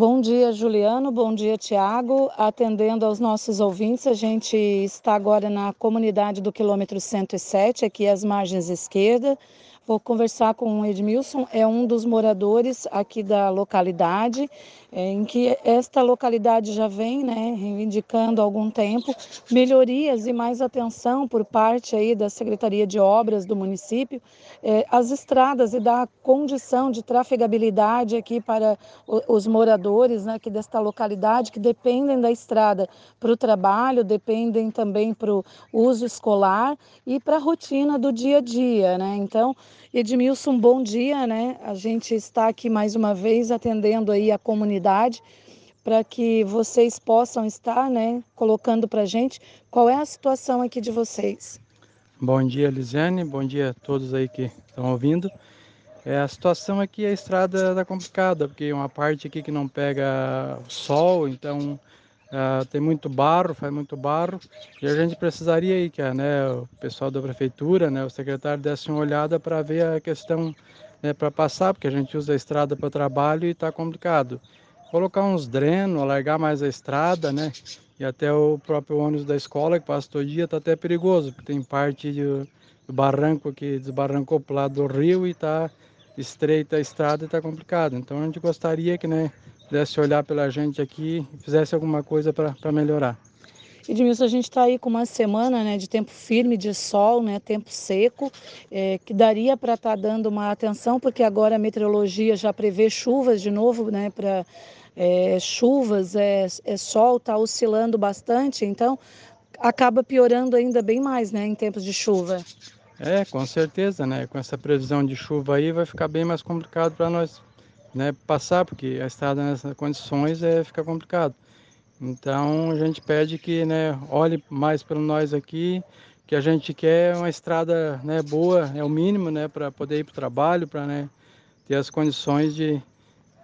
Bom dia, Juliano. Bom dia, Tiago. Atendendo aos nossos ouvintes, a gente está agora na comunidade do quilômetro 107, aqui às margens esquerda. Vou conversar com o Edmilson, é um dos moradores aqui da localidade, é, em que esta localidade já vem né, reivindicando há algum tempo melhorias e mais atenção por parte aí da Secretaria de Obras do município, é, as estradas e da condição de trafegabilidade aqui para os moradores né, aqui desta localidade que dependem da estrada para o trabalho, dependem também para o uso escolar e para a rotina do dia a dia. Né? Então, Edmilson, bom dia, né? A gente está aqui mais uma vez atendendo aí a comunidade para que vocês possam estar, né, colocando para gente qual é a situação aqui de vocês. Bom dia, Lisiane, bom dia a todos aí que estão ouvindo. É, a situação aqui, a estrada está complicada, porque uma parte aqui que não pega sol, então Uh, tem muito barro, faz muito barro, e a gente precisaria aí que né, o pessoal da prefeitura, né, o secretário desse uma olhada para ver a questão né, para passar, porque a gente usa a estrada para trabalho e está complicado. Colocar uns drenos, alargar mais a estrada, né? E até o próprio ônibus da escola que passa todo dia está até perigoso, porque tem parte do, do barranco que desbarrancou para o lado do rio e está estreita a estrada e está complicado. Então a gente gostaria que né, pudesse olhar pela gente aqui e fizesse alguma coisa para melhorar. Edmilson, a gente está aí com uma semana né, de tempo firme, de sol, né, tempo seco, é, que daria para estar tá dando uma atenção, porque agora a meteorologia já prevê chuvas de novo, né, para é, chuvas, é, é sol, está oscilando bastante, então acaba piorando ainda bem mais né, em tempos de chuva. É, com certeza, né? Com essa previsão de chuva aí vai ficar bem mais complicado para nós né, passar, porque a estrada nessas condições é, fica complicado. Então a gente pede que né, olhe mais para nós aqui, que a gente quer uma estrada né, boa, é o mínimo né, para poder ir para o trabalho, para né, ter as condições de,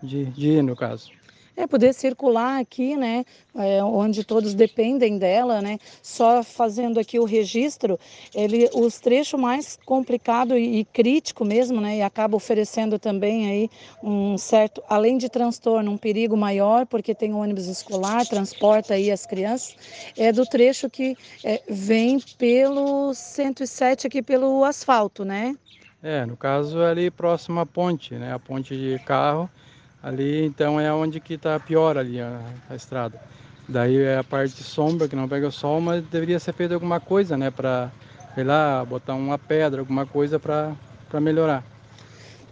de, de ir, no caso é poder circular aqui, né, é, onde todos dependem dela, né, só fazendo aqui o registro, ele, os trechos mais complicado e, e crítico mesmo, né, e acaba oferecendo também aí um certo, além de transtorno, um perigo maior, porque tem ônibus escolar, transporta aí as crianças, é do trecho que é, vem pelo 107 aqui pelo asfalto, né? É, no caso ali próximo à ponte, né, a ponte de carro, Ali então é onde que está pior ali a, a, estrada. Daí é a parte sombra que não pega o sol, mas deveria ser feito alguma coisa, né, para sei lá, botar uma pedra, alguma coisa para melhorar.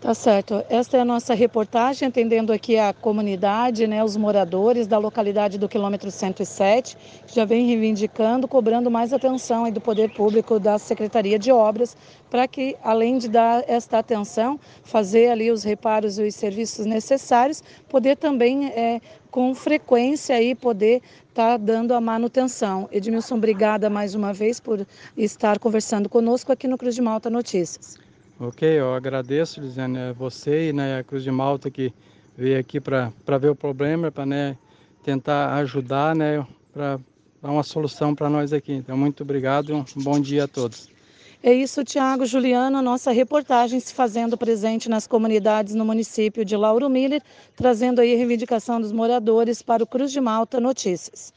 Tá certo. Esta é a nossa reportagem, atendendo aqui a comunidade, né, os moradores da localidade do quilômetro 107, que já vem reivindicando, cobrando mais atenção aí do poder público da Secretaria de Obras, para que, além de dar esta atenção, fazer ali os reparos e os serviços necessários, poder também, é, com frequência, aí, poder estar tá dando a manutenção. Edmilson, obrigada mais uma vez por estar conversando conosco aqui no Cruz de Malta Notícias. Ok, eu agradeço, Lisiane, você e né, a Cruz de Malta que veio aqui para ver o problema, para né, tentar ajudar, né, para dar uma solução para nós aqui. Então, muito obrigado e um bom dia a todos. É isso, Tiago Juliano, nossa reportagem se fazendo presente nas comunidades no município de Lauro Miller, trazendo aí a reivindicação dos moradores para o Cruz de Malta Notícias.